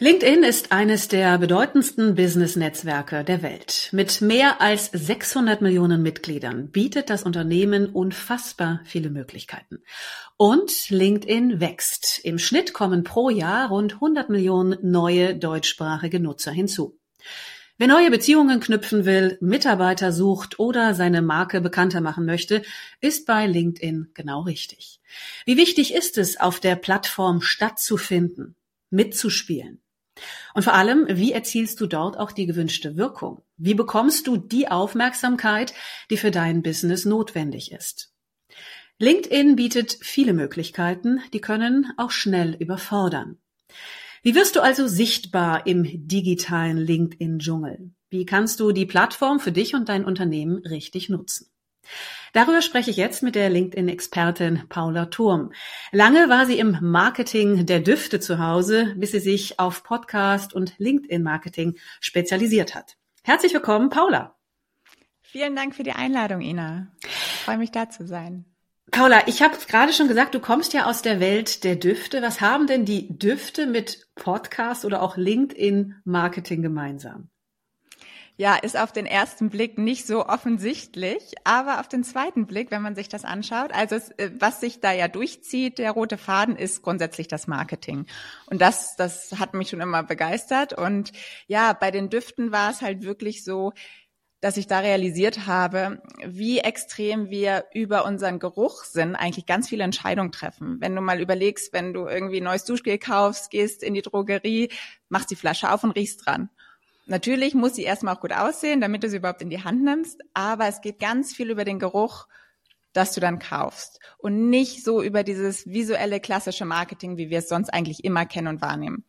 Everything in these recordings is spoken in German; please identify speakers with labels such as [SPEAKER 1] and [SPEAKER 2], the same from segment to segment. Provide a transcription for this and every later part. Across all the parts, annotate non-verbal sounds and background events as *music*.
[SPEAKER 1] LinkedIn ist eines der bedeutendsten Business-Netzwerke der Welt. Mit mehr als 600 Millionen Mitgliedern bietet das Unternehmen unfassbar viele Möglichkeiten. Und LinkedIn wächst. Im Schnitt kommen pro Jahr rund 100 Millionen neue deutschsprachige Nutzer hinzu. Wer neue Beziehungen knüpfen will, Mitarbeiter sucht oder seine Marke bekannter machen möchte, ist bei LinkedIn genau richtig. Wie wichtig ist es, auf der Plattform stattzufinden, mitzuspielen? Und vor allem, wie erzielst du dort auch die gewünschte Wirkung? Wie bekommst du die Aufmerksamkeit, die für dein Business notwendig ist? LinkedIn bietet viele Möglichkeiten, die können auch schnell überfordern. Wie wirst du also sichtbar im digitalen LinkedIn-Dschungel? Wie kannst du die Plattform für dich und dein Unternehmen richtig nutzen? Darüber spreche ich jetzt mit der LinkedIn-Expertin Paula Turm. Lange war sie im Marketing der Düfte zu Hause, bis sie sich auf Podcast und LinkedIn-Marketing spezialisiert hat. Herzlich willkommen, Paula.
[SPEAKER 2] Vielen Dank für die Einladung, Ina. Ich freue mich, da zu sein.
[SPEAKER 1] Paula, ich habe gerade schon gesagt, du kommst ja aus der Welt der Düfte. Was haben denn die Düfte mit Podcast oder auch LinkedIn-Marketing gemeinsam?
[SPEAKER 2] Ja, ist auf den ersten Blick nicht so offensichtlich, aber auf den zweiten Blick, wenn man sich das anschaut, also es, äh, was sich da ja durchzieht, der rote Faden ist grundsätzlich das Marketing. Und das, das hat mich schon immer begeistert. Und ja, bei den Düften war es halt wirklich so, dass ich da realisiert habe, wie extrem wir über unseren Geruchssinn eigentlich ganz viele Entscheidungen treffen. Wenn du mal überlegst, wenn du irgendwie neues Duschgel kaufst, gehst in die Drogerie, machst die Flasche auf und riechst dran. Natürlich muss sie erstmal auch gut aussehen, damit du sie überhaupt in die Hand nimmst, aber es geht ganz viel über den Geruch, dass du dann kaufst und nicht so über dieses visuelle klassische Marketing, wie wir es sonst eigentlich immer kennen und wahrnehmen.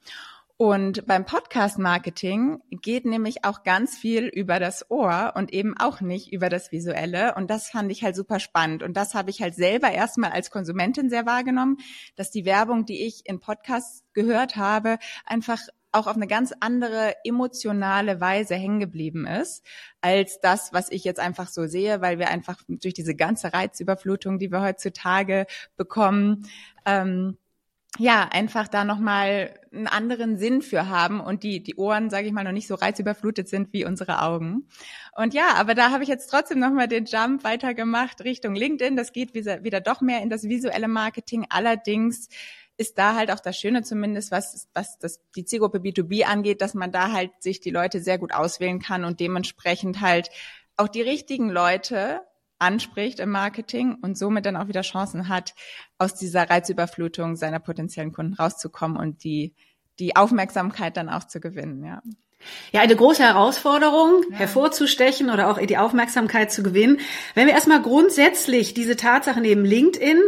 [SPEAKER 2] Und beim Podcast-Marketing geht nämlich auch ganz viel über das Ohr und eben auch nicht über das Visuelle. Und das fand ich halt super spannend. Und das habe ich halt selber erstmal als Konsumentin sehr wahrgenommen, dass die Werbung, die ich in Podcasts gehört habe, einfach auch auf eine ganz andere emotionale Weise hängen geblieben ist, als das, was ich jetzt einfach so sehe, weil wir einfach durch diese ganze Reizüberflutung, die wir heutzutage bekommen, ähm, ja, einfach da nochmal einen anderen Sinn für haben und die, die Ohren, sage ich mal, noch nicht so reizüberflutet sind wie unsere Augen. Und ja, aber da habe ich jetzt trotzdem nochmal den Jump weitergemacht Richtung LinkedIn. Das geht wieder, wieder doch mehr in das visuelle Marketing. Allerdings ist da halt auch das Schöne zumindest, was, was das, die Zielgruppe B2B angeht, dass man da halt sich die Leute sehr gut auswählen kann und dementsprechend halt auch die richtigen Leute anspricht im Marketing und somit dann auch wieder Chancen hat, aus dieser Reizüberflutung seiner potenziellen Kunden rauszukommen und die, die Aufmerksamkeit dann auch zu gewinnen, ja.
[SPEAKER 1] Ja, eine große Herausforderung, ja. hervorzustechen oder auch die Aufmerksamkeit zu gewinnen. Wenn wir erstmal grundsätzlich diese Tatsache nehmen, LinkedIn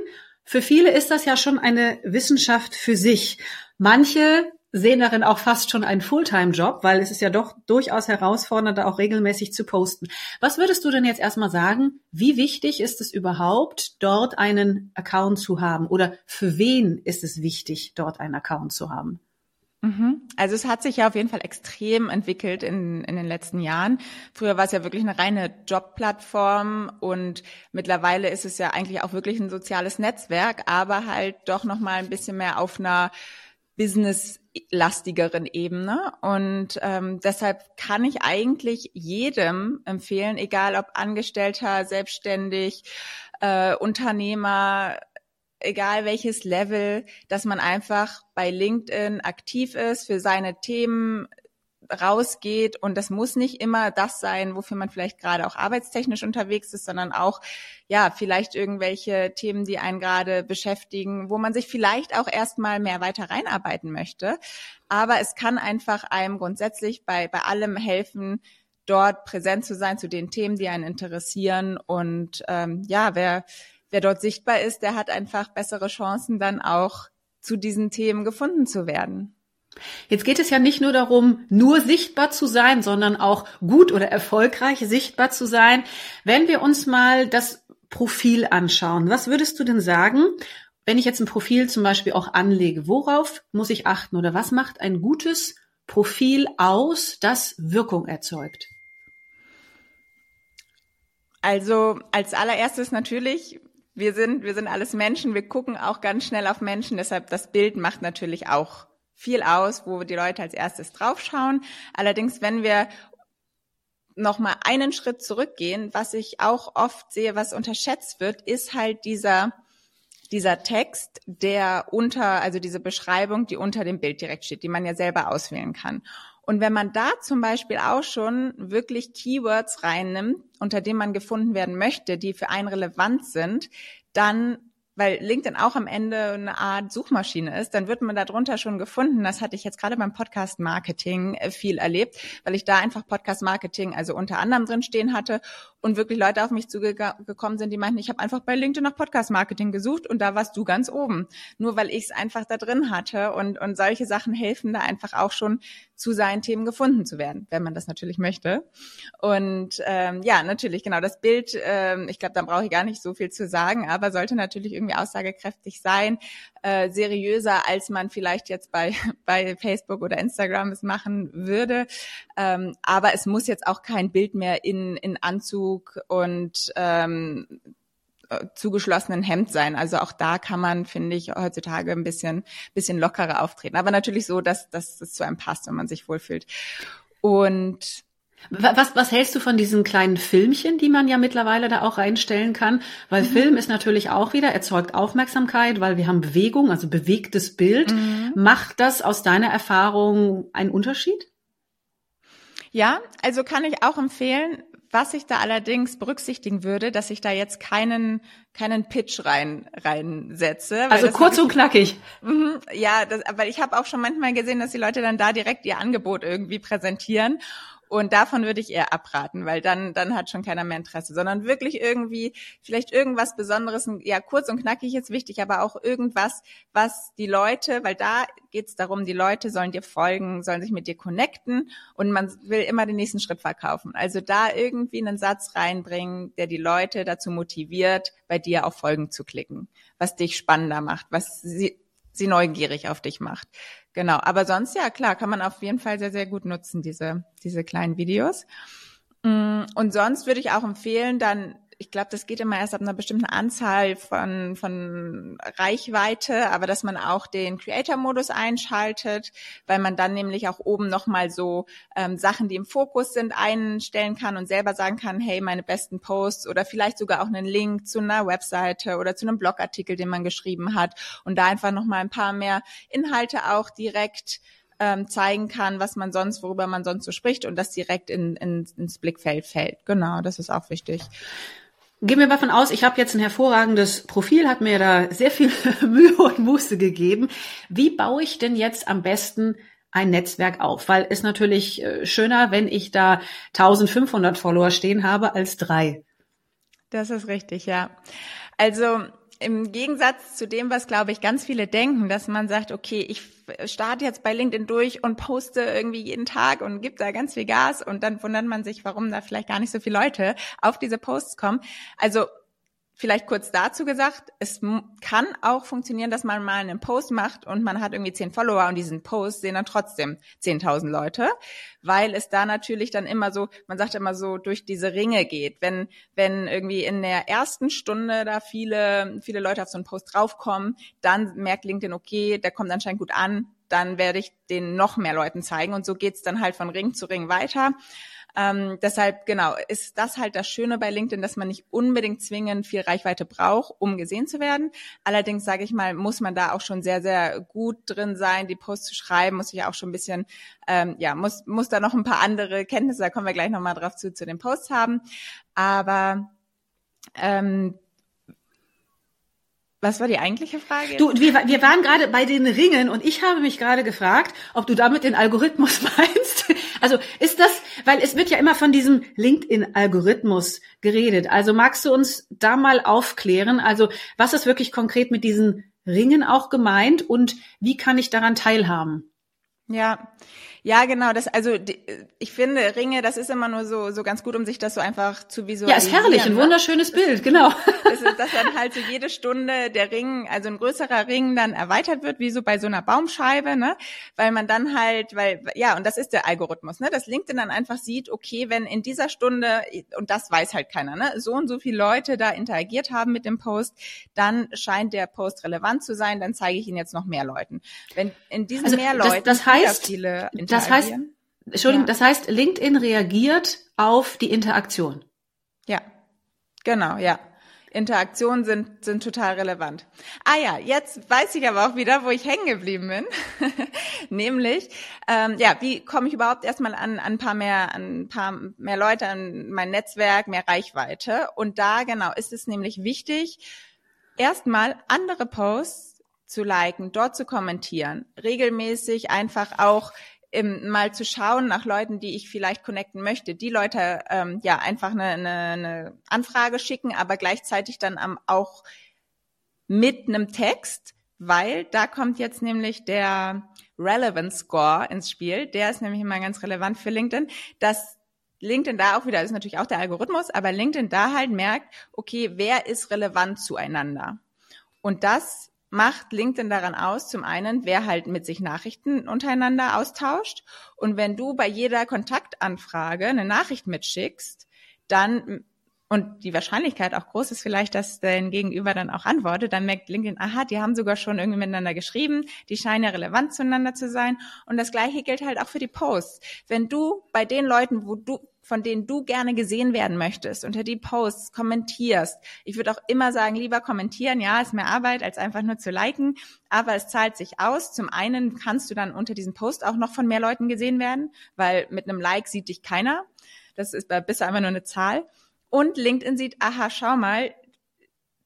[SPEAKER 1] für viele ist das ja schon eine Wissenschaft für sich. Manche sehen darin auch fast schon einen Fulltime-Job, weil es ist ja doch durchaus herausfordernd, auch regelmäßig zu posten. Was würdest du denn jetzt erstmal sagen? Wie wichtig ist es überhaupt, dort einen Account zu haben? Oder für wen ist es wichtig, dort einen Account zu haben?
[SPEAKER 2] Mhm. Also es hat sich ja auf jeden Fall extrem entwickelt in, in den letzten Jahren. Früher war es ja wirklich eine reine Jobplattform und mittlerweile ist es ja eigentlich auch wirklich ein soziales Netzwerk, aber halt doch noch mal ein bisschen mehr auf einer businesslastigeren Ebene. Und ähm, deshalb kann ich eigentlich jedem empfehlen, egal ob Angestellter, selbstständig, äh, Unternehmer, egal welches Level, dass man einfach bei LinkedIn aktiv ist, für seine Themen rausgeht. Und das muss nicht immer das sein, wofür man vielleicht gerade auch arbeitstechnisch unterwegs ist, sondern auch ja, vielleicht irgendwelche Themen, die einen gerade beschäftigen, wo man sich vielleicht auch erstmal mehr weiter reinarbeiten möchte, aber es kann einfach einem grundsätzlich bei bei allem helfen, dort präsent zu sein zu den Themen, die einen interessieren. Und ähm, ja, wer wer dort sichtbar ist, der hat einfach bessere Chancen, dann auch zu diesen Themen gefunden zu werden.
[SPEAKER 1] Jetzt geht es ja nicht nur darum, nur sichtbar zu sein, sondern auch gut oder erfolgreich sichtbar zu sein. Wenn wir uns mal das Profil anschauen, was würdest du denn sagen, wenn ich jetzt ein Profil zum Beispiel auch anlege? Worauf muss ich achten oder was macht ein gutes Profil aus, das Wirkung erzeugt?
[SPEAKER 2] Also als allererstes natürlich wir sind, wir sind alles Menschen, wir gucken auch ganz schnell auf Menschen, deshalb das Bild macht natürlich auch viel aus, wo die Leute als erstes draufschauen. Allerdings, wenn wir noch mal einen Schritt zurückgehen, was ich auch oft sehe, was unterschätzt wird, ist halt dieser dieser Text, der unter, also diese Beschreibung, die unter dem Bild direkt steht, die man ja selber auswählen kann. Und wenn man da zum Beispiel auch schon wirklich Keywords reinnimmt, unter denen man gefunden werden möchte, die für einen relevant sind, dann weil LinkedIn auch am Ende eine Art Suchmaschine ist, dann wird man darunter schon gefunden. Das hatte ich jetzt gerade beim Podcast Marketing äh, viel erlebt, weil ich da einfach Podcast Marketing, also unter anderem drin stehen hatte und wirklich Leute auf mich zugekommen sind, die meinten, ich habe einfach bei LinkedIn nach Podcast Marketing gesucht und da warst du ganz oben. Nur weil ich es einfach da drin hatte und, und solche Sachen helfen da einfach auch schon zu seinen Themen gefunden zu werden, wenn man das natürlich möchte. Und ähm, ja, natürlich, genau, das Bild, ähm, ich glaube, da brauche ich gar nicht so viel zu sagen, aber sollte natürlich irgendwie aussagekräftig sein, äh, seriöser, als man vielleicht jetzt bei, *laughs* bei Facebook oder Instagram es machen würde. Ähm, aber es muss jetzt auch kein Bild mehr in, in Anzug und ähm, äh, zugeschlossenen Hemd sein. Also auch da kann man, finde ich, heutzutage ein bisschen, bisschen lockerer auftreten. Aber natürlich so, dass, dass es zu einem passt, wenn man sich wohlfühlt. Und
[SPEAKER 1] was, was hältst du von diesen kleinen Filmchen, die man ja mittlerweile da auch reinstellen kann? Weil mhm. Film ist natürlich auch wieder, erzeugt Aufmerksamkeit, weil wir haben Bewegung, also bewegtes Bild. Mhm. Macht das aus deiner Erfahrung einen Unterschied?
[SPEAKER 2] Ja, also kann ich auch empfehlen. Was ich da allerdings berücksichtigen würde, dass ich da jetzt keinen keinen Pitch rein reinsetze.
[SPEAKER 1] Also kurz und knackig.
[SPEAKER 2] Mhm, ja, das, aber ich habe auch schon manchmal gesehen, dass die Leute dann da direkt ihr Angebot irgendwie präsentieren und davon würde ich eher abraten, weil dann, dann hat schon keiner mehr Interesse, sondern wirklich irgendwie, vielleicht irgendwas Besonderes, ja, kurz und knackig ist wichtig, aber auch irgendwas, was die Leute, weil da geht es darum, die Leute sollen dir folgen, sollen sich mit dir connecten und man will immer den nächsten Schritt verkaufen. Also da irgendwie einen Satz reinbringen, der die Leute dazu motiviert, bei dir auf Folgen zu klicken, was dich spannender macht, was sie, sie neugierig auf dich macht. Genau, aber sonst ja, klar, kann man auf jeden Fall sehr, sehr gut nutzen, diese, diese kleinen Videos. Mm, und sonst würde ich auch empfehlen, dann ich glaube, das geht immer erst ab einer bestimmten Anzahl von, von Reichweite, aber dass man auch den Creator-Modus einschaltet, weil man dann nämlich auch oben nochmal so ähm, Sachen, die im Fokus sind, einstellen kann und selber sagen kann, hey, meine besten Posts oder vielleicht sogar auch einen Link zu einer Webseite oder zu einem Blogartikel, den man geschrieben hat und da einfach nochmal ein paar mehr Inhalte auch direkt ähm, zeigen kann, was man sonst, worüber man sonst so spricht und das direkt in, in, ins Blickfeld fällt. Genau, das ist auch wichtig.
[SPEAKER 1] Gehen wir davon aus, ich habe jetzt ein hervorragendes Profil, hat mir da sehr viel *laughs* Mühe und Muße gegeben. Wie baue ich denn jetzt am besten ein Netzwerk auf? Weil es natürlich äh, schöner, wenn ich da 1500 Follower stehen habe, als drei.
[SPEAKER 2] Das ist richtig, ja. Also im Gegensatz zu dem, was glaube ich ganz viele denken, dass man sagt, okay, ich starte jetzt bei LinkedIn durch und poste irgendwie jeden Tag und gebe da ganz viel Gas und dann wundert man sich, warum da vielleicht gar nicht so viele Leute auf diese Posts kommen. Also Vielleicht kurz dazu gesagt, es kann auch funktionieren, dass man mal einen Post macht und man hat irgendwie zehn Follower und diesen Post sehen dann trotzdem 10.000 Leute, weil es da natürlich dann immer so, man sagt immer so, durch diese Ringe geht. Wenn, wenn irgendwie in der ersten Stunde da viele, viele Leute auf so einen Post draufkommen, dann merkt LinkedIn, okay, der kommt anscheinend gut an, dann werde ich den noch mehr Leuten zeigen und so geht's dann halt von Ring zu Ring weiter. Ähm, deshalb, genau, ist das halt das Schöne bei LinkedIn, dass man nicht unbedingt zwingend viel Reichweite braucht, um gesehen zu werden. Allerdings, sage ich mal, muss man da auch schon sehr, sehr gut drin sein, die Posts zu schreiben, muss ich auch schon ein bisschen, ähm, ja, muss, muss da noch ein paar andere Kenntnisse, da kommen wir gleich nochmal drauf zu, zu den Posts haben. Aber ähm, was war die eigentliche Frage?
[SPEAKER 1] Du, wir, wir waren gerade bei den Ringen und ich habe mich gerade gefragt, ob du damit den Algorithmus *laughs* meinst. Also ist das, weil es wird ja immer von diesem LinkedIn-Algorithmus geredet. Also magst du uns da mal aufklären? Also was ist wirklich konkret mit diesen Ringen auch gemeint und wie kann ich daran teilhaben?
[SPEAKER 2] Ja, Ja, genau. Das, also die, ich finde Ringe, das ist immer nur so so ganz gut, um sich das so einfach zu visualisieren.
[SPEAKER 1] Ja, ist herrlich, ein ne? wunderschönes Bild, genau. *laughs*
[SPEAKER 2] Das ist, dass dann halt so jede Stunde der Ring, also ein größerer Ring, dann erweitert wird, wie so bei so einer Baumscheibe, ne? Weil man dann halt, weil ja, und das ist der Algorithmus, ne? Dass LinkedIn dann einfach sieht, okay, wenn in dieser Stunde und das weiß halt keiner, ne? So und so viele Leute da interagiert haben mit dem Post, dann scheint der Post relevant zu sein. Dann zeige ich ihn jetzt noch mehr Leuten. Wenn in diesen also mehr Leuten
[SPEAKER 1] das, das heißt, viele das heißt, Entschuldigung, ja. das heißt, LinkedIn reagiert auf die Interaktion.
[SPEAKER 2] Ja, genau, ja. Interaktionen sind, sind total relevant. Ah ja, jetzt weiß ich aber auch wieder, wo ich hängen geblieben bin. *laughs* Nämlich, ähm, ja, wie komme ich überhaupt erstmal an, an ein paar mehr, an ein paar mehr Leute, an mein Netzwerk, mehr Reichweite. Und da genau ist es nämlich wichtig, erstmal andere Posts zu liken, dort zu kommentieren, regelmäßig einfach auch ähm, mal zu schauen nach Leuten, die ich vielleicht connecten möchte, die Leute ähm, ja einfach eine, eine, eine Anfrage schicken, aber gleichzeitig dann am, auch mit einem Text, weil da kommt jetzt nämlich der Relevance Score ins Spiel. Der ist nämlich immer ganz relevant für LinkedIn, dass LinkedIn da auch wieder, ist natürlich auch der Algorithmus, aber LinkedIn da halt merkt, okay, wer ist relevant zueinander? Und das macht LinkedIn daran aus, zum einen, wer halt mit sich Nachrichten untereinander austauscht. Und wenn du bei jeder Kontaktanfrage eine Nachricht mitschickst, dann und die Wahrscheinlichkeit auch groß ist vielleicht, dass dein Gegenüber dann auch antwortet, dann merkt LinkedIn, aha, die haben sogar schon irgendwie miteinander geschrieben, die scheinen ja relevant zueinander zu sein. Und das Gleiche gilt halt auch für die Posts. Wenn du bei den Leuten, wo du, von denen du gerne gesehen werden möchtest, unter die Posts kommentierst. Ich würde auch immer sagen, lieber kommentieren, ja, ist mehr Arbeit, als einfach nur zu liken, aber es zahlt sich aus. Zum einen kannst du dann unter diesem Post auch noch von mehr Leuten gesehen werden, weil mit einem Like sieht dich keiner. Das ist bisher einfach nur eine Zahl und LinkedIn sieht, aha, schau mal,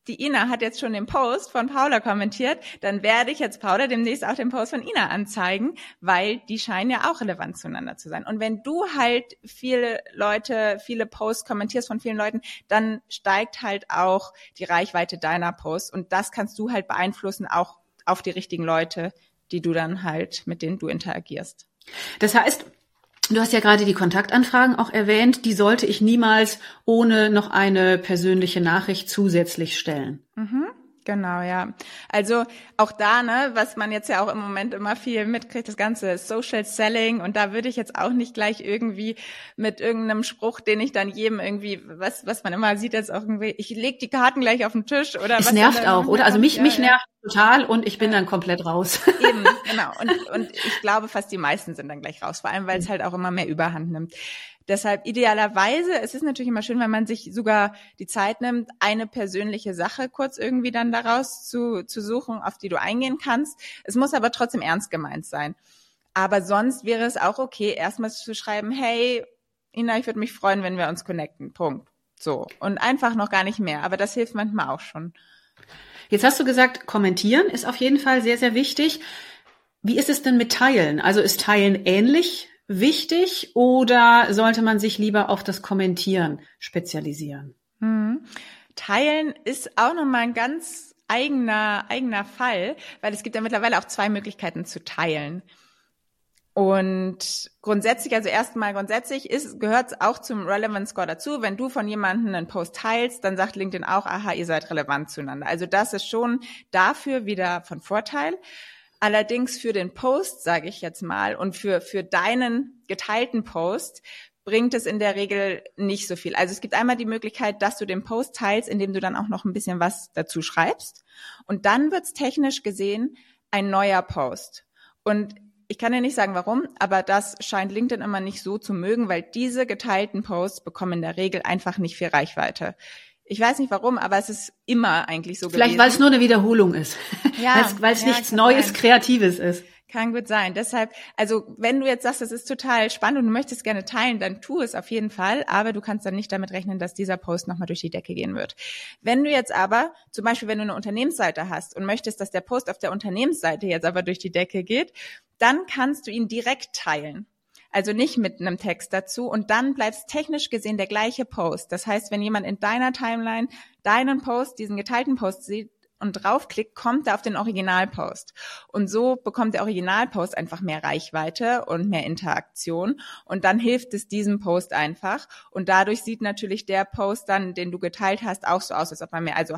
[SPEAKER 2] die Ina hat jetzt schon den Post von Paula kommentiert, dann werde ich jetzt Paula demnächst auch den Post von Ina anzeigen, weil die scheinen ja auch relevant zueinander zu sein. Und wenn du halt viele Leute, viele Posts kommentierst von vielen Leuten, dann steigt halt auch die Reichweite deiner Posts und das kannst du halt beeinflussen, auch auf die richtigen Leute, die du dann halt, mit denen du interagierst.
[SPEAKER 1] Das heißt, Du hast ja gerade die Kontaktanfragen auch erwähnt. Die sollte ich niemals ohne noch eine persönliche Nachricht zusätzlich stellen.
[SPEAKER 2] Mhm. Genau, ja. Also auch da, ne, was man jetzt ja auch im Moment immer viel mitkriegt, das ganze Social Selling und da würde ich jetzt auch nicht gleich irgendwie mit irgendeinem Spruch, den ich dann jedem irgendwie, was, was man immer sieht, jetzt auch irgendwie, ich leg die Karten gleich auf den Tisch oder
[SPEAKER 1] es
[SPEAKER 2] was.
[SPEAKER 1] Nervt auch, oder? Also mich, ja, mich ja. nervt total und ich bin ja. dann komplett raus.
[SPEAKER 2] Eben, *laughs* genau. Und, und ich glaube, fast die meisten sind dann gleich raus, vor allem, weil es halt auch immer mehr Überhand nimmt. Deshalb idealerweise, es ist natürlich immer schön, wenn man sich sogar die Zeit nimmt, eine persönliche Sache kurz irgendwie dann daraus zu, zu suchen, auf die du eingehen kannst. Es muss aber trotzdem ernst gemeint sein. Aber sonst wäre es auch okay, erstmal zu schreiben, hey, Ina, ich würde mich freuen, wenn wir uns connecten. Punkt. So. Und einfach noch gar nicht mehr. Aber das hilft manchmal auch schon.
[SPEAKER 1] Jetzt hast du gesagt, kommentieren ist auf jeden Fall sehr, sehr wichtig. Wie ist es denn mit Teilen? Also ist Teilen ähnlich wichtig oder sollte man sich lieber auf das Kommentieren spezialisieren?
[SPEAKER 2] Hm. Teilen ist auch nochmal ein ganz eigener, eigener Fall, weil es gibt ja mittlerweile auch zwei Möglichkeiten zu teilen. Und grundsätzlich, also erstmal grundsätzlich ist, gehört es auch zum Relevance Score dazu. Wenn du von jemandem einen Post teilst, dann sagt LinkedIn auch, aha, ihr seid relevant zueinander. Also das ist schon dafür wieder von Vorteil. Allerdings für den Post, sage ich jetzt mal, und für, für deinen geteilten Post bringt es in der Regel nicht so viel. Also es gibt einmal die Möglichkeit, dass du den Post teilst, indem du dann auch noch ein bisschen was dazu schreibst. Und dann wird's technisch gesehen ein neuer Post. Und ich kann dir nicht sagen, warum, aber das scheint LinkedIn immer nicht so zu mögen, weil diese geteilten Posts bekommen in der Regel einfach nicht viel Reichweite. Ich weiß nicht warum, aber es ist immer eigentlich so
[SPEAKER 1] Vielleicht, gewesen. weil es nur eine Wiederholung ist. *laughs* Ja, weil es ja, nichts Neues, sein. Kreatives ist.
[SPEAKER 2] Kann gut sein. Deshalb, also wenn du jetzt sagst, das ist total spannend und du möchtest gerne teilen, dann tu es auf jeden Fall, aber du kannst dann nicht damit rechnen, dass dieser Post nochmal durch die Decke gehen wird. Wenn du jetzt aber, zum Beispiel wenn du eine Unternehmensseite hast und möchtest, dass der Post auf der Unternehmensseite jetzt aber durch die Decke geht, dann kannst du ihn direkt teilen also nicht mit einem Text dazu und dann bleibt technisch gesehen der gleiche Post. Das heißt, wenn jemand in deiner Timeline deinen Post, diesen geteilten Post sieht, und draufklickt, kommt er auf den Originalpost. Und so bekommt der Originalpost einfach mehr Reichweite und mehr Interaktion. Und dann hilft es diesem Post einfach. Und dadurch sieht natürlich der Post dann, den du geteilt hast, auch so aus, als ob man mehr, also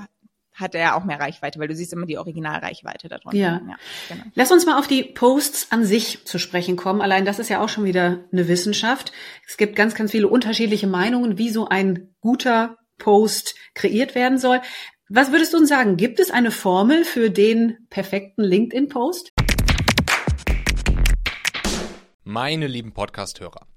[SPEAKER 2] hat er auch mehr Reichweite, weil du siehst immer die Originalreichweite darunter.
[SPEAKER 1] Ja. ja genau. Lass uns mal auf die Posts an sich zu sprechen kommen. Allein das ist ja auch schon wieder eine Wissenschaft. Es gibt ganz, ganz viele unterschiedliche Meinungen, wie so ein guter Post kreiert werden soll. Was würdest du uns sagen? Gibt es eine Formel für den perfekten LinkedIn-Post?
[SPEAKER 3] Meine lieben Podcast-Hörer,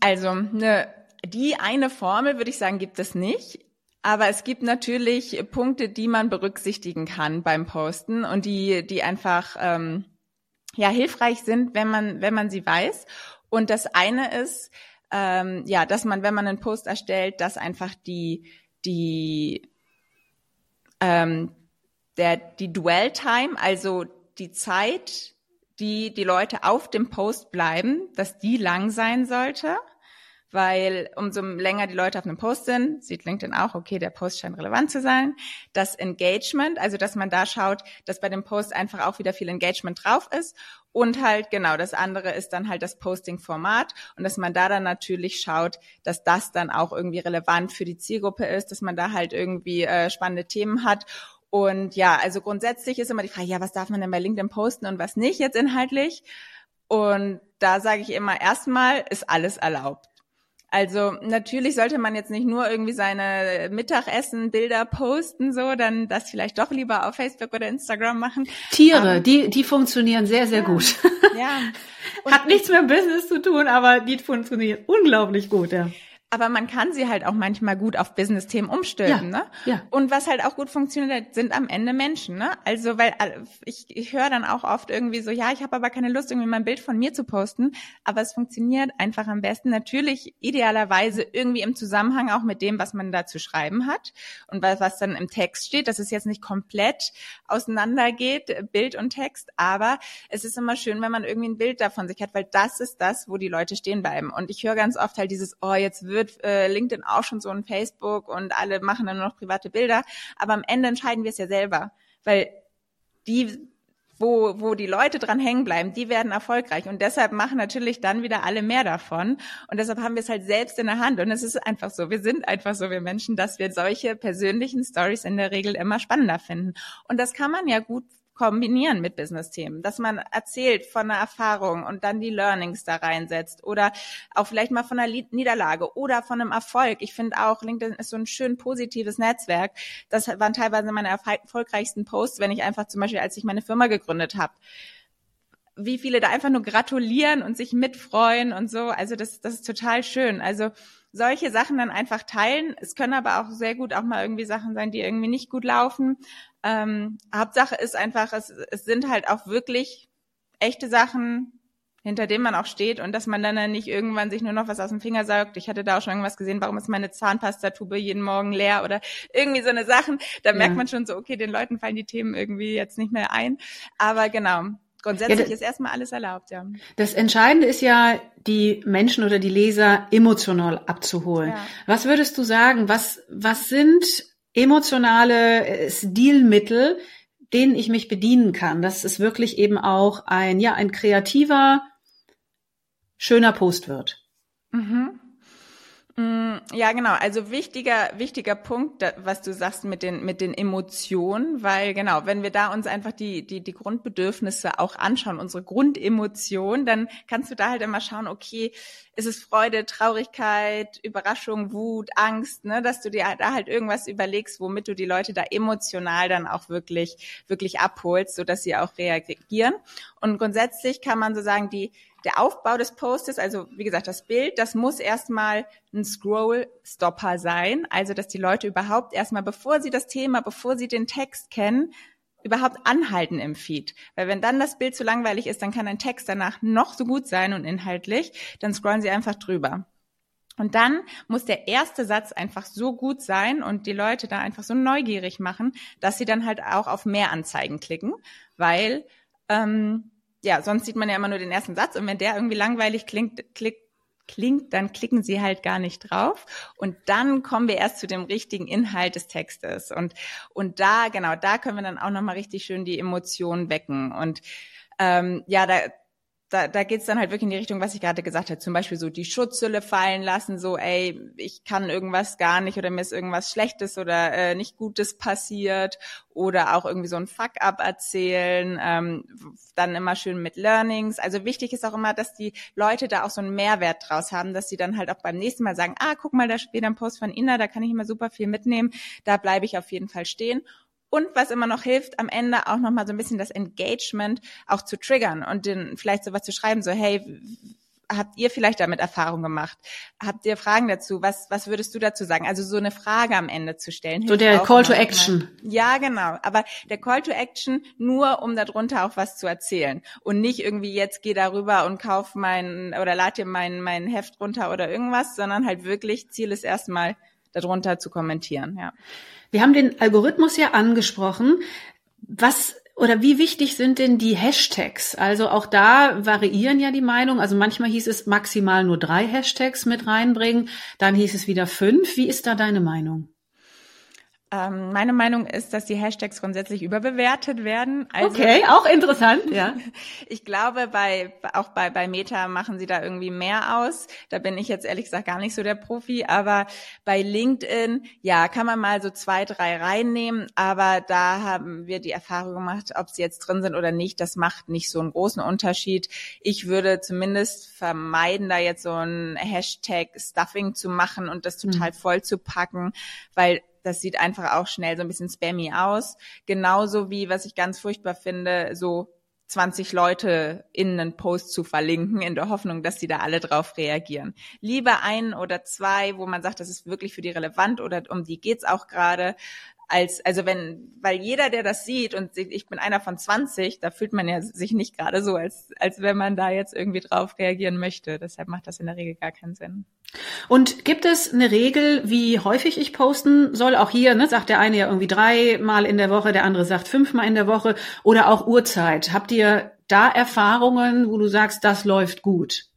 [SPEAKER 2] Also eine, die eine Formel würde ich sagen, gibt es nicht. Aber es gibt natürlich Punkte, die man berücksichtigen kann beim Posten und die, die einfach ähm, ja hilfreich sind, wenn man, wenn man sie weiß. Und das eine ist, ähm, ja, dass man, wenn man einen Post erstellt, dass einfach die, die, ähm, der, die Dwell Time, also die Zeit, die die Leute auf dem Post bleiben, dass die lang sein sollte, weil umso länger die Leute auf einem Post sind, sieht LinkedIn auch, okay, der Post scheint relevant zu sein. Das Engagement, also dass man da schaut, dass bei dem Post einfach auch wieder viel Engagement drauf ist und halt genau das andere ist dann halt das Posting-Format und dass man da dann natürlich schaut, dass das dann auch irgendwie relevant für die Zielgruppe ist, dass man da halt irgendwie äh, spannende Themen hat und ja, also grundsätzlich ist immer die Frage, ja, was darf man denn bei LinkedIn posten und was nicht jetzt inhaltlich? Und da sage ich immer, erstmal ist alles erlaubt. Also natürlich sollte man jetzt nicht nur irgendwie seine Mittagessen-Bilder posten, so, dann das vielleicht doch lieber auf Facebook oder Instagram machen.
[SPEAKER 1] Tiere, um, die, die funktionieren sehr, sehr ja, gut. Ja. *laughs* Hat nichts mit Business zu tun, aber die funktionieren unglaublich gut, ja
[SPEAKER 2] aber man kann sie halt auch manchmal gut auf Business-Themen umstülpen, ja, ne? Ja. Und was halt auch gut funktioniert, sind am Ende Menschen, ne? Also, weil äh, ich, ich höre dann auch oft irgendwie so, ja, ich habe aber keine Lust, irgendwie mein Bild von mir zu posten, aber es funktioniert einfach am besten natürlich idealerweise irgendwie im Zusammenhang auch mit dem, was man da zu schreiben hat und was, was dann im Text steht, dass es jetzt nicht komplett auseinandergeht, Bild und Text, aber es ist immer schön, wenn man irgendwie ein Bild davon sich hat, weil das ist das, wo die Leute stehen bleiben. Und ich höre ganz oft halt dieses, oh, jetzt wird wird äh, LinkedIn auch schon so ein Facebook und alle machen dann nur noch private Bilder. Aber am Ende entscheiden wir es ja selber, weil die wo, wo die Leute dran hängen bleiben, die werden erfolgreich. Und deshalb machen natürlich dann wieder alle mehr davon. Und deshalb haben wir es halt selbst in der Hand. Und es ist einfach so, wir sind einfach so, wir Menschen, dass wir solche persönlichen Stories in der Regel immer spannender finden. Und das kann man ja gut kombinieren mit Business-Themen, dass man erzählt von einer Erfahrung und dann die Learnings da reinsetzt oder auch vielleicht mal von einer Niederlage oder von einem Erfolg. Ich finde auch, LinkedIn ist so ein schön positives Netzwerk. Das waren teilweise meine erfolgreichsten Posts, wenn ich einfach zum Beispiel, als ich meine Firma gegründet habe, wie viele da einfach nur gratulieren und sich mitfreuen und so. Also das, das ist total schön. Also solche Sachen dann einfach teilen. Es können aber auch sehr gut auch mal irgendwie Sachen sein, die irgendwie nicht gut laufen. Ähm, Hauptsache ist einfach, es, es sind halt auch wirklich echte Sachen, hinter denen man auch steht und dass man dann nicht irgendwann sich nur noch was aus dem Finger saugt. Ich hatte da auch schon irgendwas gesehen, warum ist meine Zahnpastatube jeden Morgen leer oder irgendwie so eine Sachen. Da ja. merkt man schon so, okay, den Leuten fallen die Themen irgendwie jetzt nicht mehr ein. Aber genau, grundsätzlich ja, das, ist erstmal alles erlaubt, ja.
[SPEAKER 1] Das Entscheidende ist ja, die Menschen oder die Leser emotional abzuholen. Ja. Was würdest du sagen? Was, was sind emotionale äh, Stilmittel, denen ich mich bedienen kann. Dass es wirklich eben auch ein, ja, ein kreativer, schöner Post wird.
[SPEAKER 2] Mhm. Mm, Ja, genau. Also wichtiger, wichtiger Punkt, was du sagst mit den, mit den Emotionen, weil genau, wenn wir da uns einfach die, die, die Grundbedürfnisse auch anschauen, unsere Grundemotion, dann kannst du da halt immer schauen, okay, ist es Freude, Traurigkeit, Überraschung, Wut, Angst, ne, dass du dir da halt irgendwas überlegst, womit du die Leute da emotional dann auch wirklich, wirklich abholst, so dass sie auch reagieren. Und grundsätzlich kann man so sagen, die, der Aufbau des Postes, also wie gesagt, das Bild, das muss erstmal ein Scroll-Stopper sein. Also, dass die Leute überhaupt erstmal, bevor sie das Thema, bevor sie den Text kennen, überhaupt anhalten im Feed. Weil wenn dann das Bild zu langweilig ist, dann kann ein Text danach noch so gut sein und inhaltlich, dann scrollen sie einfach drüber. Und dann muss der erste Satz einfach so gut sein und die Leute da einfach so neugierig machen, dass sie dann halt auch auf mehr Anzeigen klicken, weil ähm, ja, sonst sieht man ja immer nur den ersten Satz und wenn der irgendwie langweilig klingt, klickt, klingt, dann klicken sie halt gar nicht drauf. Und dann kommen wir erst zu dem richtigen Inhalt des Textes. Und, und da, genau, da können wir dann auch nochmal richtig schön die Emotionen wecken. Und ähm, ja, da, da, da geht's dann halt wirklich in die Richtung, was ich gerade gesagt habe. Zum Beispiel so die Schutzhülle fallen lassen, so, ey, ich kann irgendwas gar nicht oder mir ist irgendwas Schlechtes oder äh, nicht Gutes passiert oder auch irgendwie so ein Fuck-up erzählen, ähm, dann immer schön mit Learnings. Also wichtig ist auch immer, dass die Leute da auch so einen Mehrwert draus haben, dass sie dann halt auch beim nächsten Mal sagen, ah, guck mal, da steht ein Post von Ina, da kann ich immer super viel mitnehmen, da bleibe ich auf jeden Fall stehen. Und was immer noch hilft, am Ende auch nochmal so ein bisschen das Engagement auch zu triggern und den, vielleicht sowas zu schreiben, so, hey, habt ihr vielleicht damit Erfahrung gemacht? Habt ihr Fragen dazu? Was, was würdest du dazu sagen? Also so eine Frage am Ende zu stellen.
[SPEAKER 1] So der Call to Action.
[SPEAKER 2] Ja, genau. Aber der Call to Action nur, um darunter auch was zu erzählen. Und nicht irgendwie jetzt geh darüber und kauf mein, oder lad dir mein, mein Heft runter oder irgendwas, sondern halt wirklich Ziel ist erstmal darunter zu kommentieren, ja.
[SPEAKER 1] Wir haben den Algorithmus ja angesprochen. Was oder wie wichtig sind denn die Hashtags? Also auch da variieren ja die Meinungen. Also manchmal hieß es maximal nur drei Hashtags mit reinbringen, dann hieß es wieder fünf. Wie ist da deine Meinung?
[SPEAKER 2] Ähm, meine Meinung ist, dass die Hashtags grundsätzlich überbewertet werden.
[SPEAKER 1] Also, okay, auch interessant, ja. *laughs*
[SPEAKER 2] ich glaube, bei, auch bei, bei Meta machen sie da irgendwie mehr aus. Da bin ich jetzt ehrlich gesagt gar nicht so der Profi, aber bei LinkedIn, ja, kann man mal so zwei, drei reinnehmen, aber da haben wir die Erfahrung gemacht, ob sie jetzt drin sind oder nicht, das macht nicht so einen großen Unterschied. Ich würde zumindest vermeiden, da jetzt so ein Hashtag Stuffing zu machen und das total mhm. voll zu packen, weil das sieht einfach auch schnell so ein bisschen spammy aus. Genauso wie, was ich ganz furchtbar finde, so 20 Leute in einen Post zu verlinken, in der Hoffnung, dass die da alle drauf reagieren. Lieber ein oder zwei, wo man sagt, das ist wirklich für die relevant oder um die geht's auch gerade, als, also wenn, weil jeder, der das sieht und ich bin einer von 20, da fühlt man ja sich nicht gerade so, als, als wenn man da jetzt irgendwie drauf reagieren möchte. Deshalb macht das in der Regel gar keinen Sinn.
[SPEAKER 1] Und gibt es eine Regel, wie häufig ich posten soll? Auch hier, ne, sagt der eine ja irgendwie dreimal in der Woche, der andere sagt fünfmal in der Woche oder auch Uhrzeit. Habt ihr da Erfahrungen, wo du sagst, das läuft gut?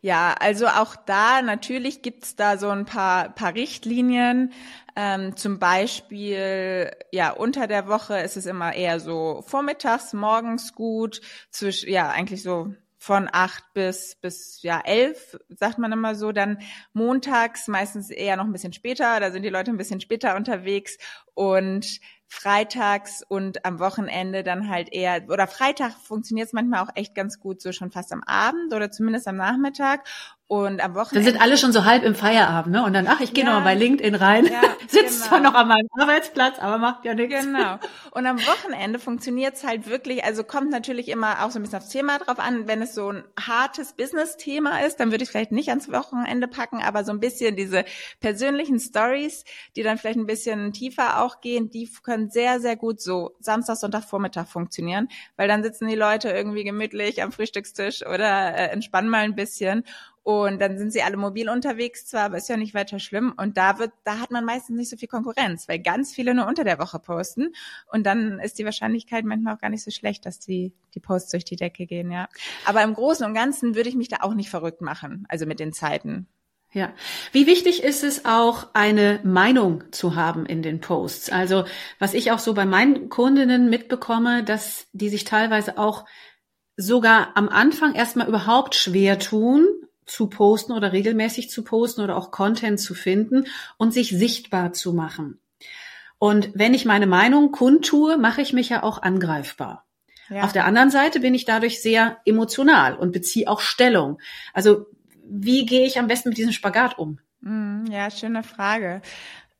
[SPEAKER 2] Ja, also auch da natürlich gibt's da so ein paar, paar Richtlinien. Ähm, zum Beispiel, ja, unter der Woche ist es immer eher so vormittags, morgens gut, zwischen, ja, eigentlich so von acht bis, bis, ja, elf, sagt man immer so. Dann montags meistens eher noch ein bisschen später, da sind die Leute ein bisschen später unterwegs und freitags und am Wochenende dann halt eher, oder Freitag funktioniert es manchmal auch echt ganz gut, so schon fast am Abend oder zumindest am Nachmittag. Und am Wochenende.
[SPEAKER 1] Dann sind alle schon so halb im Feierabend, ne? Und dann, ach, ich gehe ja, noch mal bei LinkedIn rein. Ja, *laughs* Sitzt genau. zwar noch an meinem Arbeitsplatz, aber macht ja nichts.
[SPEAKER 2] Genau. *laughs* Und am Wochenende funktioniert's halt wirklich, also kommt natürlich immer auch so ein bisschen aufs Thema drauf an. Wenn es so ein hartes Business-Thema ist, dann würde ich vielleicht nicht ans Wochenende packen, aber so ein bisschen diese persönlichen Stories, die dann vielleicht ein bisschen tiefer auch gehen, die können sehr, sehr gut so Samstag, Sonntag, Vormittag funktionieren, weil dann sitzen die Leute irgendwie gemütlich am Frühstückstisch oder äh, entspannen mal ein bisschen und dann sind sie alle mobil unterwegs zwar, aber ist ja nicht weiter schlimm. Und da wird, da hat man meistens nicht so viel Konkurrenz, weil ganz viele nur unter der Woche posten. Und dann ist die Wahrscheinlichkeit manchmal auch gar nicht so schlecht, dass die, die Posts durch die Decke gehen, ja. Aber im Großen und Ganzen würde ich mich da auch nicht verrückt machen, also mit den Zeiten.
[SPEAKER 1] Ja. Wie wichtig ist es auch, eine Meinung zu haben in den Posts? Also, was ich auch so bei meinen Kundinnen mitbekomme, dass die sich teilweise auch sogar am Anfang erstmal überhaupt schwer tun, zu posten oder regelmäßig zu posten oder auch Content zu finden und sich sichtbar zu machen. Und wenn ich meine Meinung kundtue, mache ich mich ja auch angreifbar. Ja. Auf der anderen Seite bin ich dadurch sehr emotional und beziehe auch Stellung. Also wie gehe ich am besten mit diesem Spagat um?
[SPEAKER 2] Mm, ja, schöne Frage.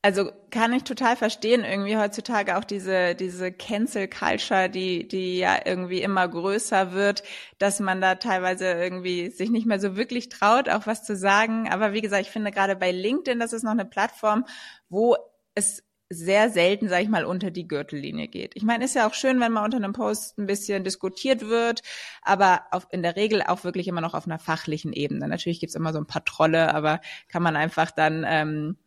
[SPEAKER 2] Also kann ich total verstehen, irgendwie heutzutage auch diese, diese Cancel Culture, die, die ja irgendwie immer größer wird, dass man da teilweise irgendwie sich nicht mehr so wirklich traut, auch was zu sagen. Aber wie gesagt, ich finde gerade bei LinkedIn, das ist noch eine Plattform, wo es sehr selten, sage ich mal, unter die Gürtellinie geht. Ich meine, ist ja auch schön, wenn mal unter einem Post ein bisschen diskutiert wird, aber auf, in der Regel auch wirklich immer noch auf einer fachlichen Ebene. Natürlich gibt's immer so ein paar Trolle, aber kann man einfach dann, ähm,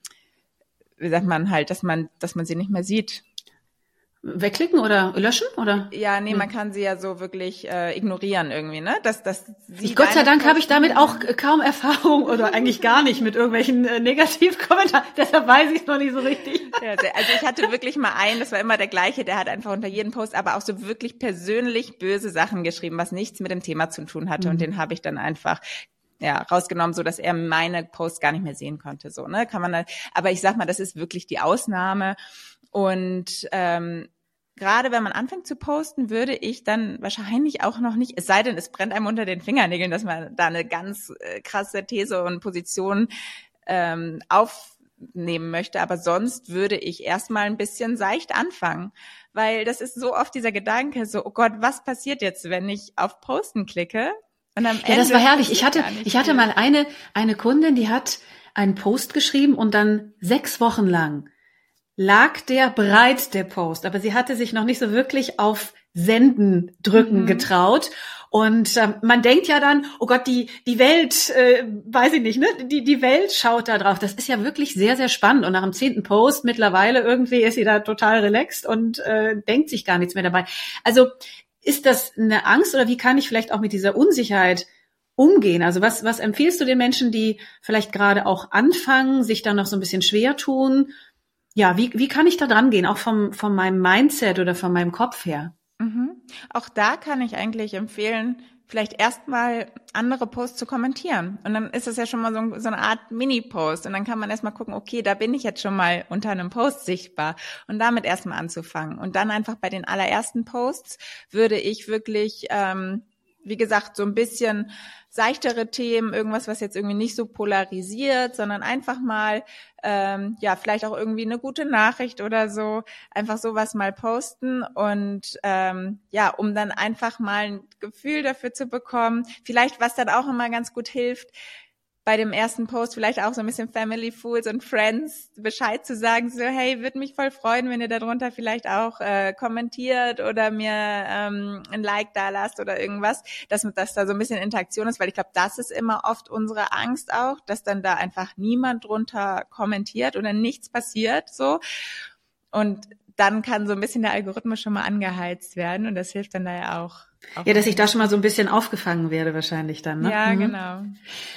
[SPEAKER 2] wie sagt man halt, dass man, dass man sie nicht mehr sieht.
[SPEAKER 1] Wegklicken oder löschen oder?
[SPEAKER 2] Ja, nee, man kann sie ja so wirklich äh, ignorieren irgendwie, ne? Das, das
[SPEAKER 1] ich, Gott sei Dank habe ich damit auch kaum Erfahrung oder eigentlich gar nicht mit irgendwelchen äh, Negativkommentaren. *laughs* Deshalb weiß ich es noch nicht so richtig.
[SPEAKER 2] Ja, also ich hatte wirklich mal einen, das war immer der gleiche, der hat einfach unter jedem Post aber auch so wirklich persönlich böse Sachen geschrieben, was nichts mit dem Thema zu tun hatte. Mhm. Und den habe ich dann einfach ja, rausgenommen, so dass er meine Posts gar nicht mehr sehen konnte. So, ne? Kann man, aber ich sag mal, das ist wirklich die Ausnahme. Und ähm, gerade wenn man anfängt zu posten, würde ich dann wahrscheinlich auch noch nicht, es sei denn, es brennt einem unter den Fingernägeln, dass man da eine ganz äh, krasse These und Position ähm, aufnehmen möchte. Aber sonst würde ich erstmal ein bisschen seicht anfangen. Weil das ist so oft dieser Gedanke, so, oh Gott, was passiert jetzt, wenn ich auf Posten klicke?
[SPEAKER 1] Und am ja, Ende das war herrlich. Ich hatte, ich hatte mal eine, eine Kundin, die hat einen Post geschrieben und dann sechs Wochen lang lag der bereit, der Post, aber sie hatte sich noch nicht so wirklich auf Senden drücken mhm. getraut. Und äh, man denkt ja dann, oh Gott, die die Welt, äh, weiß ich nicht, ne, die die Welt schaut da drauf. Das ist ja wirklich sehr sehr spannend. Und nach dem zehnten Post mittlerweile irgendwie ist sie da total relaxed und äh, denkt sich gar nichts mehr dabei. Also ist das eine Angst oder wie kann ich vielleicht auch mit dieser Unsicherheit umgehen? Also was was empfiehlst du den Menschen, die vielleicht gerade auch anfangen, sich da noch so ein bisschen schwer tun? ja, wie, wie kann ich da dran gehen, auch vom, von meinem Mindset oder von meinem Kopf her?
[SPEAKER 2] Mhm. Auch da kann ich eigentlich empfehlen, vielleicht erstmal andere Posts zu kommentieren. Und dann ist es ja schon mal so, so eine Art Mini-Post. Und dann kann man erstmal gucken, okay, da bin ich jetzt schon mal unter einem Post sichtbar. Und damit erstmal anzufangen. Und dann einfach bei den allerersten Posts würde ich wirklich, ähm, wie gesagt, so ein bisschen seichtere Themen, irgendwas, was jetzt irgendwie nicht so polarisiert, sondern einfach mal, ähm, ja, vielleicht auch irgendwie eine gute Nachricht oder so, einfach sowas mal posten und ähm, ja, um dann einfach mal ein Gefühl dafür zu bekommen. Vielleicht, was dann auch immer ganz gut hilft, bei dem ersten Post vielleicht auch so ein bisschen Family Fools und Friends Bescheid zu sagen, so hey, würde mich voll freuen, wenn ihr darunter vielleicht auch äh, kommentiert oder mir ähm, ein Like da lasst oder irgendwas, dass, dass da so ein bisschen Interaktion ist, weil ich glaube, das ist immer oft unsere Angst auch, dass dann da einfach niemand drunter kommentiert oder nichts passiert so. Und dann kann so ein bisschen der Algorithmus schon mal angeheizt werden und das hilft dann da ja auch
[SPEAKER 1] ja, dass ich da schon mal so ein bisschen aufgefangen werde wahrscheinlich dann. Ne?
[SPEAKER 2] Ja, mhm. genau.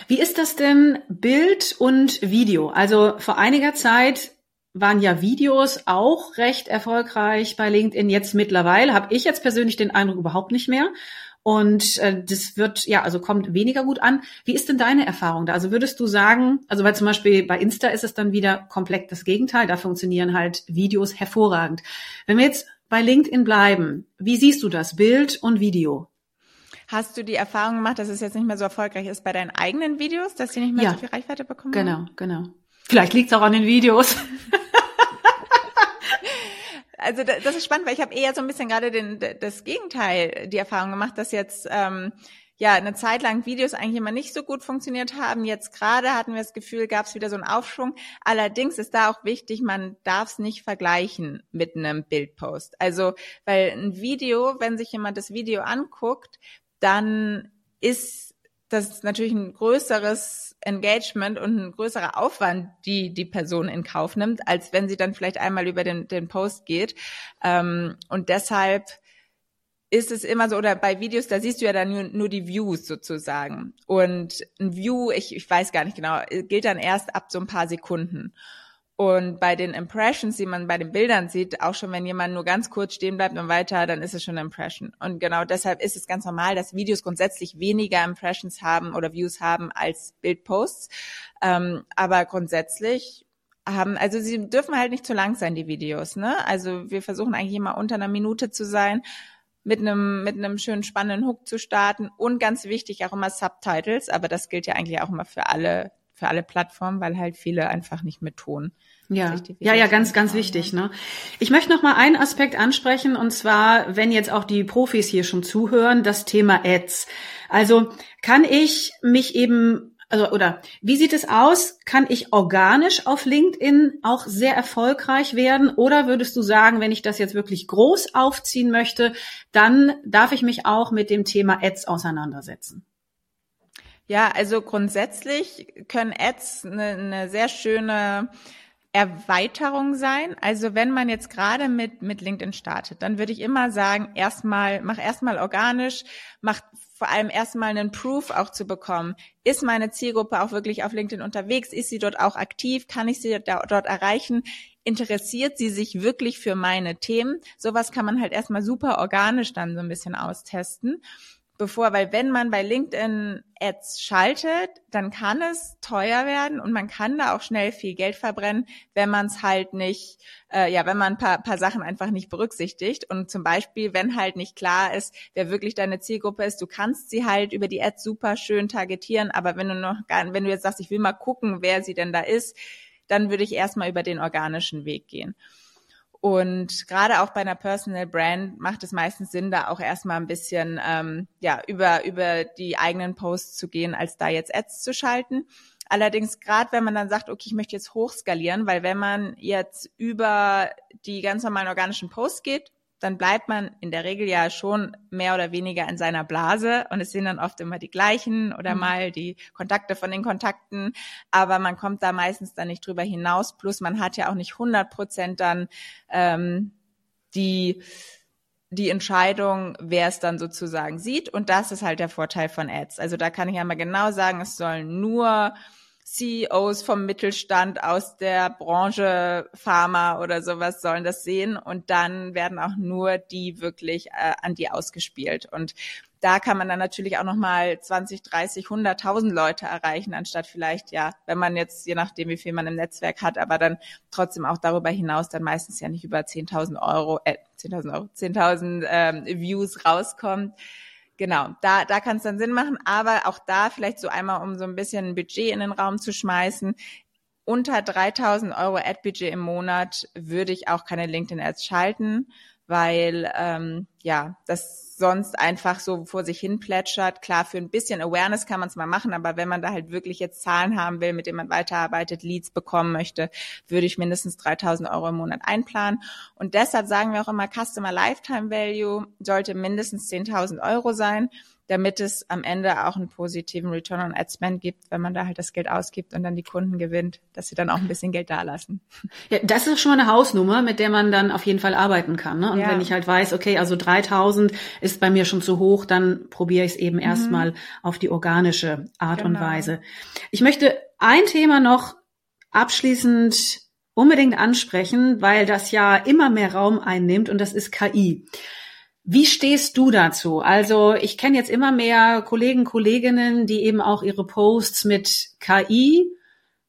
[SPEAKER 1] Wie ist das denn Bild und Video? Also vor einiger Zeit waren ja Videos auch recht erfolgreich bei LinkedIn. Jetzt mittlerweile habe ich jetzt persönlich den Eindruck überhaupt nicht mehr. Und äh, das wird, ja, also kommt weniger gut an. Wie ist denn deine Erfahrung da? Also würdest du sagen, also weil zum Beispiel bei Insta ist es dann wieder komplett das Gegenteil, da funktionieren halt Videos hervorragend. Wenn wir jetzt bei LinkedIn bleiben. Wie siehst du das, Bild und Video?
[SPEAKER 2] Hast du die Erfahrung gemacht, dass es jetzt nicht mehr so erfolgreich ist bei deinen eigenen Videos, dass sie nicht mehr ja. so viel Reichweite bekommen?
[SPEAKER 1] Genau, genau. Vielleicht liegt es auch an den Videos. *laughs*
[SPEAKER 2] also das ist spannend, weil ich habe eher so ein bisschen gerade den, das Gegenteil, die Erfahrung gemacht, dass jetzt ähm, ja eine Zeit lang Videos eigentlich immer nicht so gut funktioniert haben. Jetzt gerade hatten wir das Gefühl, gab es wieder so einen Aufschwung. Allerdings ist da auch wichtig, man darf es nicht vergleichen mit einem Bildpost. Also, weil ein Video, wenn sich jemand das Video anguckt, dann ist das natürlich ein größeres Engagement und ein größerer Aufwand, die die Person in Kauf nimmt, als wenn sie dann vielleicht einmal über den, den Post geht. Ähm, und deshalb ist es immer so, oder bei Videos, da siehst du ja dann nur, nur die Views sozusagen. Und ein View, ich, ich weiß gar nicht genau, gilt dann erst ab so ein paar Sekunden. Und bei den Impressions, die man bei den Bildern sieht, auch schon wenn jemand nur ganz kurz stehen bleibt und weiter, dann ist es schon eine Impression. Und genau deshalb ist es ganz normal, dass Videos grundsätzlich weniger Impressions haben oder Views haben als Bildposts. Ähm, aber grundsätzlich haben, also sie dürfen halt nicht zu lang sein, die Videos, ne? Also wir versuchen eigentlich immer unter einer Minute zu sein, mit einem, mit einem schönen spannenden Hook zu starten und ganz wichtig auch immer Subtitles, aber das gilt ja eigentlich auch immer für alle für alle Plattformen, weil halt viele einfach nicht mit Ton.
[SPEAKER 1] Ja, ja, ja, ganz, ganz wichtig. Ne? Ich möchte noch mal einen Aspekt ansprechen und zwar, wenn jetzt auch die Profis hier schon zuhören, das Thema Ads. Also kann ich mich eben also oder wie sieht es aus? Kann ich organisch auf LinkedIn auch sehr erfolgreich werden? Oder würdest du sagen, wenn ich das jetzt wirklich groß aufziehen möchte, dann darf ich mich auch mit dem Thema Ads auseinandersetzen?
[SPEAKER 2] Ja, also grundsätzlich können Ads eine, eine sehr schöne Erweiterung sein. Also wenn man jetzt gerade mit, mit LinkedIn startet, dann würde ich immer sagen, erstmal, mach erstmal organisch, mach vor allem erstmal einen Proof auch zu bekommen. Ist meine Zielgruppe auch wirklich auf LinkedIn unterwegs? Ist sie dort auch aktiv? Kann ich sie dort erreichen? Interessiert sie sich wirklich für meine Themen? Sowas kann man halt erstmal super organisch dann so ein bisschen austesten bevor, weil wenn man bei LinkedIn Ads schaltet, dann kann es teuer werden und man kann da auch schnell viel Geld verbrennen, wenn man es halt nicht, äh, ja, wenn man ein paar, paar Sachen einfach nicht berücksichtigt und zum Beispiel, wenn halt nicht klar ist, wer wirklich deine Zielgruppe ist, du kannst sie halt über die Ads super schön targetieren, aber wenn du noch gar, wenn du jetzt sagst, ich will mal gucken, wer sie denn da ist, dann würde ich erstmal über den organischen Weg gehen. Und gerade auch bei einer Personal Brand macht es meistens Sinn, da auch erstmal ein bisschen ähm, ja über über die eigenen Posts zu gehen, als da jetzt Ads zu schalten. Allerdings gerade wenn man dann sagt, okay, ich möchte jetzt hochskalieren, weil wenn man jetzt über die ganz normalen organischen Posts geht, dann bleibt man in der Regel ja schon mehr oder weniger in seiner Blase und es sind dann oft immer die gleichen oder mhm. mal die Kontakte von den Kontakten, aber man kommt da meistens dann nicht drüber hinaus. Plus man hat ja auch nicht 100 Prozent dann ähm, die die Entscheidung, wer es dann sozusagen sieht. Und das ist halt der Vorteil von Ads. Also da kann ich ja mal genau sagen, es sollen nur CEOs vom Mittelstand aus der Branche Pharma oder sowas sollen das sehen. Und dann werden auch nur die wirklich äh, an die ausgespielt. Und da kann man dann natürlich auch nochmal 20, 30, 100.000 Leute erreichen, anstatt vielleicht, ja, wenn man jetzt, je nachdem, wie viel man im Netzwerk hat, aber dann trotzdem auch darüber hinaus dann meistens ja nicht über 10.000 Euro, äh, 10.000 Euro, 10.000 ähm, Views rauskommt genau, da, da kann es dann Sinn machen, aber auch da vielleicht so einmal, um so ein bisschen ein Budget in den Raum zu schmeißen. Unter 3000 Euro Ad-Budget im Monat würde ich auch keine LinkedIn-Ads schalten, weil ähm, ja, das sonst einfach so vor sich hin plätschert. Klar, für ein bisschen Awareness kann man es mal machen, aber wenn man da halt wirklich jetzt Zahlen haben will, mit denen man weiterarbeitet, Leads bekommen möchte, würde ich mindestens 3000 Euro im Monat einplanen. Und deshalb sagen wir auch immer, Customer Lifetime Value sollte mindestens 10.000 Euro sein damit es am Ende auch einen positiven Return on Ad Spend gibt, wenn man da halt das Geld ausgibt und dann die Kunden gewinnt, dass sie dann auch ein bisschen Geld dalassen. *laughs*
[SPEAKER 1] Ja, das ist schon mal eine Hausnummer, mit der man dann auf jeden Fall arbeiten kann. Ne? Und ja. wenn ich halt weiß, okay, also 3000 ist bei mir schon zu hoch, dann probiere ich es eben mhm. erstmal auf die organische Art genau. und Weise. Ich möchte ein Thema noch abschließend unbedingt ansprechen, weil das ja immer mehr Raum einnimmt und das ist KI. Wie stehst du dazu? Also ich kenne jetzt immer mehr Kollegen, Kolleginnen, die eben auch ihre Posts mit KI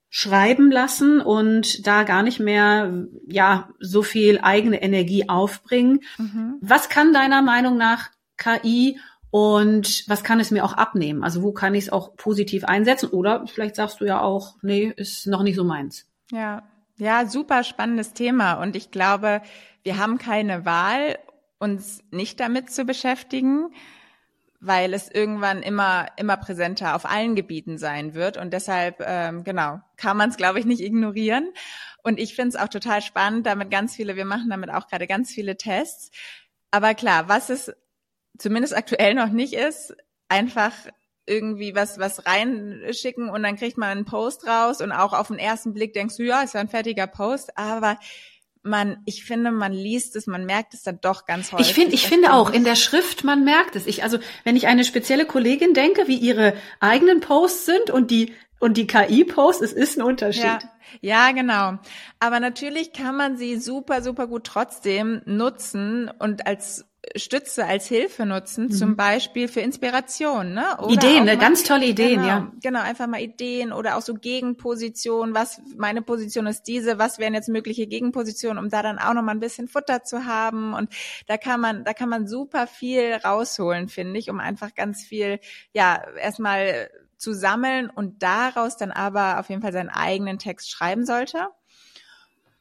[SPEAKER 1] schreiben lassen und da gar nicht mehr ja so viel eigene Energie aufbringen. Mhm. Was kann deiner Meinung nach KI und was kann es mir auch abnehmen? Also wo kann ich es auch positiv einsetzen? Oder vielleicht sagst du ja auch, nee, ist noch nicht so meins.
[SPEAKER 2] Ja, ja, super spannendes Thema und ich glaube, wir haben keine Wahl uns nicht damit zu beschäftigen, weil es irgendwann immer immer präsenter auf allen Gebieten sein wird. Und deshalb ähm, genau kann man es glaube ich nicht ignorieren. Und ich finde es auch total spannend, damit ganz viele, wir machen damit auch gerade ganz viele Tests, aber klar, was es zumindest aktuell noch nicht ist, einfach irgendwie was was reinschicken und dann kriegt man einen Post raus und auch auf den ersten Blick denkst du ja, ist ja ein fertiger Post, aber man, ich finde, man liest es, man merkt es dann doch ganz häufig.
[SPEAKER 1] Ich finde, ich finde auch in der Schrift, man merkt es. Ich, also, wenn ich eine spezielle Kollegin denke, wie ihre eigenen Posts sind und die und die KI-Post, es ist ein Unterschied.
[SPEAKER 2] Ja, ja, genau. Aber natürlich kann man sie super, super gut trotzdem nutzen und als Stütze als Hilfe nutzen, mhm. zum Beispiel für Inspiration, ne?
[SPEAKER 1] Oder Ideen, ne? ganz tolle Ideen,
[SPEAKER 2] genau,
[SPEAKER 1] ja.
[SPEAKER 2] Genau, einfach mal Ideen oder auch so Gegenpositionen, was meine Position ist diese, was wären jetzt mögliche Gegenpositionen, um da dann auch noch mal ein bisschen Futter zu haben und da kann man da kann man super viel rausholen, finde ich, um einfach ganz viel ja, erstmal zu sammeln und daraus dann aber auf jeden Fall seinen eigenen Text schreiben sollte.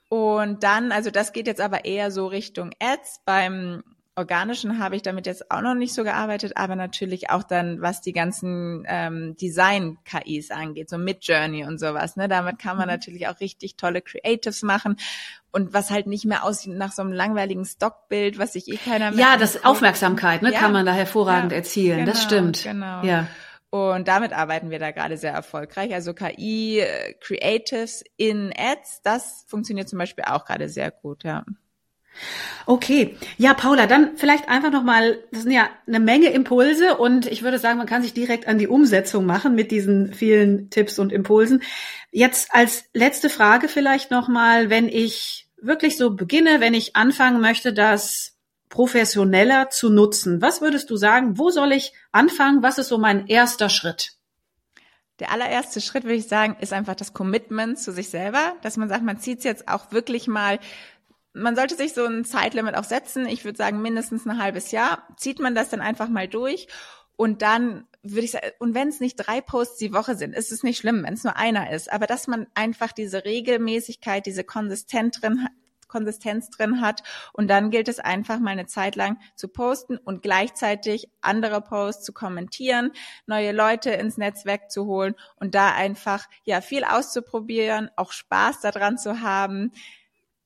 [SPEAKER 2] Und dann, also das geht jetzt aber eher so Richtung Ads. Beim Organischen habe ich damit jetzt auch noch nicht so gearbeitet, aber natürlich auch dann, was die ganzen ähm, Design-KIs angeht, so Mid-Journey und sowas. Ne? Damit kann man mhm. natürlich auch richtig tolle Creatives machen und was halt nicht mehr aussieht nach so einem langweiligen Stockbild, was sich eh keiner mehr.
[SPEAKER 1] Ja, das Aufmerksamkeit, ne, ja. kann man da hervorragend ja, erzielen. Genau, das stimmt.
[SPEAKER 2] Genau.
[SPEAKER 1] Ja.
[SPEAKER 2] Und damit arbeiten wir da gerade sehr erfolgreich. Also KI äh, Creatives in Ads, das funktioniert zum Beispiel auch gerade sehr gut, ja.
[SPEAKER 1] Okay, ja, Paula, dann vielleicht einfach nochmal, das sind ja eine Menge Impulse und ich würde sagen, man kann sich direkt an die Umsetzung machen mit diesen vielen Tipps und Impulsen. Jetzt als letzte Frage vielleicht nochmal, wenn ich wirklich so beginne, wenn ich anfangen möchte, das professioneller zu nutzen, was würdest du sagen, wo soll ich anfangen? Was ist so mein erster Schritt?
[SPEAKER 2] Der allererste Schritt, würde ich sagen, ist einfach das Commitment zu sich selber, dass man sagt, man zieht es jetzt auch wirklich mal man sollte sich so ein Zeitlimit auch setzen. Ich würde sagen, mindestens ein halbes Jahr. Zieht man das dann einfach mal durch und dann würde ich sagen, und wenn es nicht drei Posts die Woche sind, ist es nicht schlimm, wenn es nur einer ist. Aber dass man einfach diese Regelmäßigkeit, diese Konsistenz drin, Konsistenz drin hat. Und dann gilt es einfach mal eine Zeit lang zu posten und gleichzeitig andere Posts zu kommentieren, neue Leute ins Netzwerk zu holen und da einfach, ja, viel auszuprobieren, auch Spaß daran zu haben,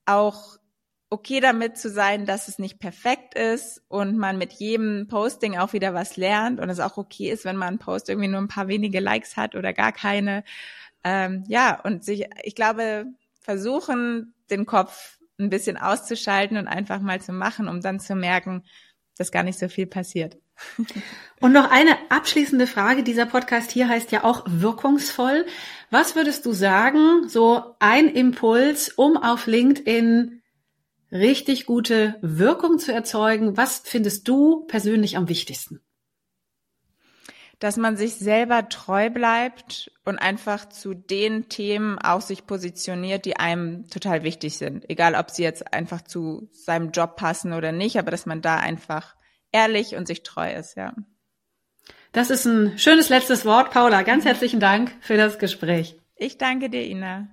[SPEAKER 2] auch okay damit zu sein, dass es nicht perfekt ist und man mit jedem Posting auch wieder was lernt und es auch okay ist, wenn man einen Post irgendwie nur ein paar wenige Likes hat oder gar keine. Ähm, ja, und sich, ich glaube, versuchen, den Kopf ein bisschen auszuschalten und einfach mal zu machen, um dann zu merken, dass gar nicht so viel passiert. *laughs*
[SPEAKER 1] Und noch eine abschließende Frage. Dieser Podcast hier heißt ja auch wirkungsvoll. Was würdest du sagen, so ein Impuls, um auf LinkedIn richtig gute Wirkung zu erzeugen. Was findest du persönlich am wichtigsten?
[SPEAKER 2] Dass man sich selber treu bleibt und einfach zu den Themen auch sich positioniert, die einem total wichtig sind. Egal, ob sie jetzt einfach zu seinem Job passen oder nicht, aber dass man da einfach ehrlich und sich treu ist, ja.
[SPEAKER 1] Das ist ein schönes letztes Wort, Paula. Ganz herzlichen Dank für das Gespräch.
[SPEAKER 2] Ich danke dir, Ina.